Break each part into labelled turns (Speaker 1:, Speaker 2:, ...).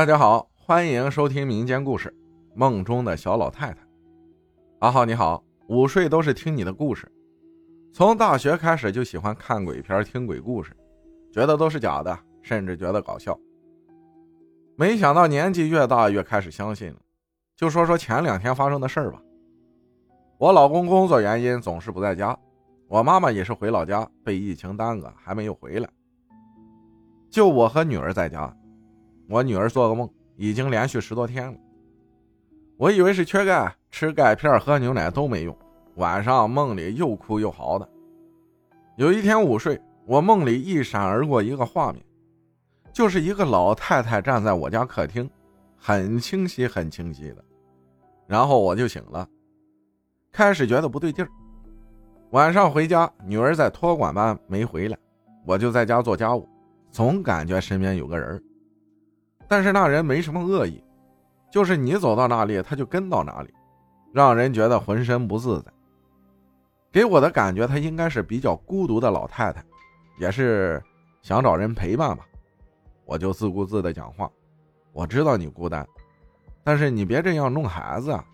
Speaker 1: 大家好，欢迎收听民间故事《梦中的小老太太》。阿浩你好，午睡都是听你的故事。从大学开始就喜欢看鬼片、听鬼故事，觉得都是假的，甚至觉得搞笑。没想到年纪越大越开始相信了。就说说前两天发生的事儿吧。我老公工作原因总是不在家，我妈妈也是回老家，被疫情耽搁，还没有回来。就我和女儿在家。我女儿做个梦，已经连续十多天了。我以为是缺钙，吃钙片、喝牛奶都没用，晚上梦里又哭又嚎的。有一天午睡，我梦里一闪而过一个画面，就是一个老太太站在我家客厅，很清晰、很清晰的。然后我就醒了，开始觉得不对劲儿。晚上回家，女儿在托管班没回来，我就在家做家务，总感觉身边有个人。但是那人没什么恶意，就是你走到哪里，他就跟到哪里，让人觉得浑身不自在。给我的感觉，她应该是比较孤独的老太太，也是想找人陪伴吧。我就自顾自的讲话，我知道你孤单，但是你别这样弄孩子啊。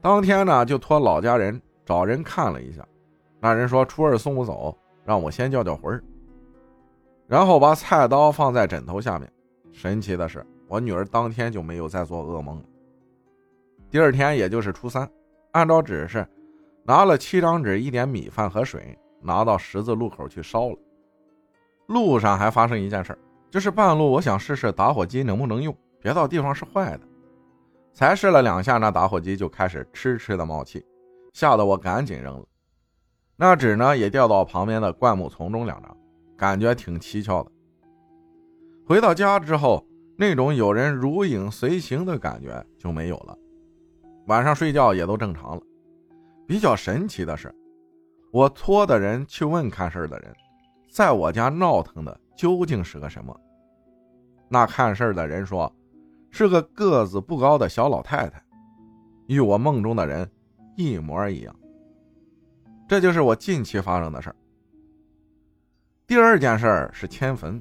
Speaker 1: 当天呢，就托老家人找人看了一下，那人说初二送不走，让我先叫叫魂儿，然后把菜刀放在枕头下面。神奇的是，我女儿当天就没有再做噩梦。第二天，也就是初三，按照指示，拿了七张纸、一点米饭和水，拿到十字路口去烧了。路上还发生一件事，就是半路我想试试打火机能不能用，别到地方是坏的。才试了两下，那打火机就开始哧哧的冒气，吓得我赶紧扔了。那纸呢，也掉到旁边的灌木丛中两张，感觉挺蹊跷的。回到家之后，那种有人如影随形的感觉就没有了。晚上睡觉也都正常了。比较神奇的是，我托的人去问看事儿的人，在我家闹腾的究竟是个什么？那看事儿的人说，是个个子不高的小老太太，与我梦中的人一模一样。这就是我近期发生的事儿。第二件事儿是迁坟。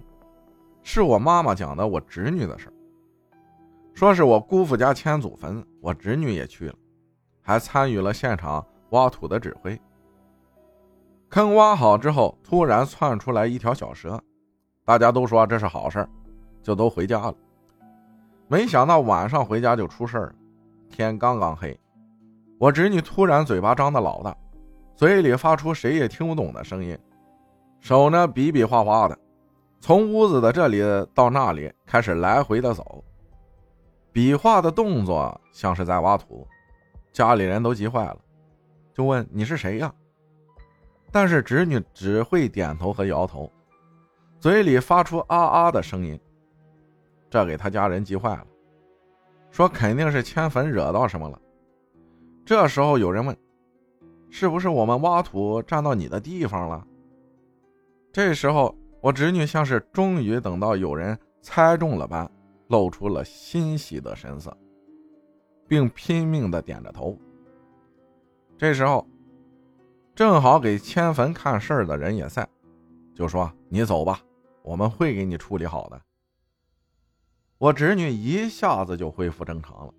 Speaker 1: 是我妈妈讲的我侄女的事说是我姑父家迁祖坟，我侄女也去了，还参与了现场挖土的指挥。坑挖好之后，突然窜出来一条小蛇，大家都说这是好事就都回家了。没想到晚上回家就出事了，天刚刚黑，我侄女突然嘴巴张得老大，嘴里发出谁也听不懂的声音，手呢比比划划的。从屋子的这里到那里开始来回的走，比划的动作像是在挖土，家里人都急坏了，就问你是谁呀？但是侄女只会点头和摇头，嘴里发出啊啊的声音，这给他家人急坏了，说肯定是迁坟惹到什么了。这时候有人问，是不是我们挖土占到你的地方了？这时候。我侄女像是终于等到有人猜中了般，露出了欣喜的神色，并拼命的点着头。这时候，正好给迁坟看事儿的人也在，就说：“你走吧，我们会给你处理好的。”我侄女一下子就恢复正常了。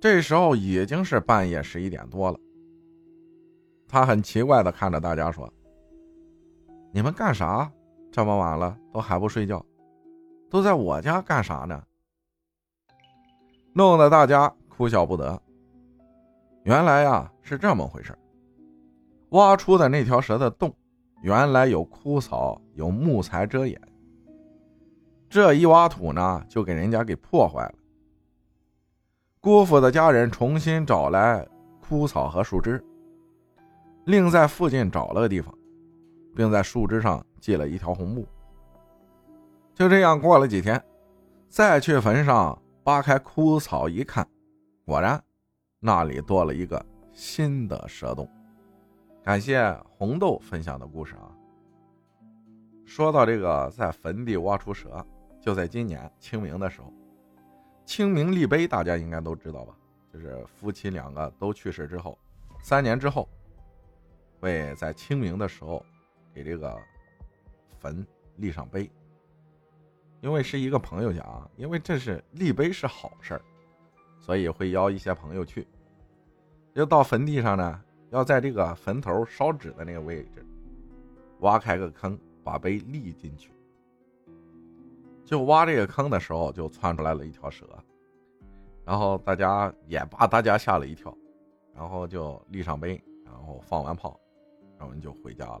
Speaker 1: 这时候已经是半夜十一点多了，她很奇怪的看着大家说。你们干啥？这么晚了都还不睡觉，都在我家干啥呢？弄得大家哭笑不得。原来呀是这么回事挖出的那条蛇的洞，原来有枯草、有木材遮掩。这一挖土呢，就给人家给破坏了。姑父的家人重新找来枯草和树枝，另在附近找了个地方。并在树枝上系了一条红布。就这样过了几天，再去坟上扒开枯草一看，果然那里多了一个新的蛇洞。感谢红豆分享的故事啊。说到这个在坟地挖出蛇，就在今年清明的时候，清明立碑大家应该都知道吧？就是夫妻两个都去世之后，三年之后，会在清明的时候。给这个坟立上碑。因为是一个朋友家啊，因为这是立碑是好事儿，所以会邀一些朋友去。要到坟地上呢，要在这个坟头烧纸的那个位置，挖开个坑，把碑立进去。就挖这个坑的时候，就窜出来了一条蛇，然后大家也把大家吓了一跳，然后就立上碑，然后放完炮，然后就回家了。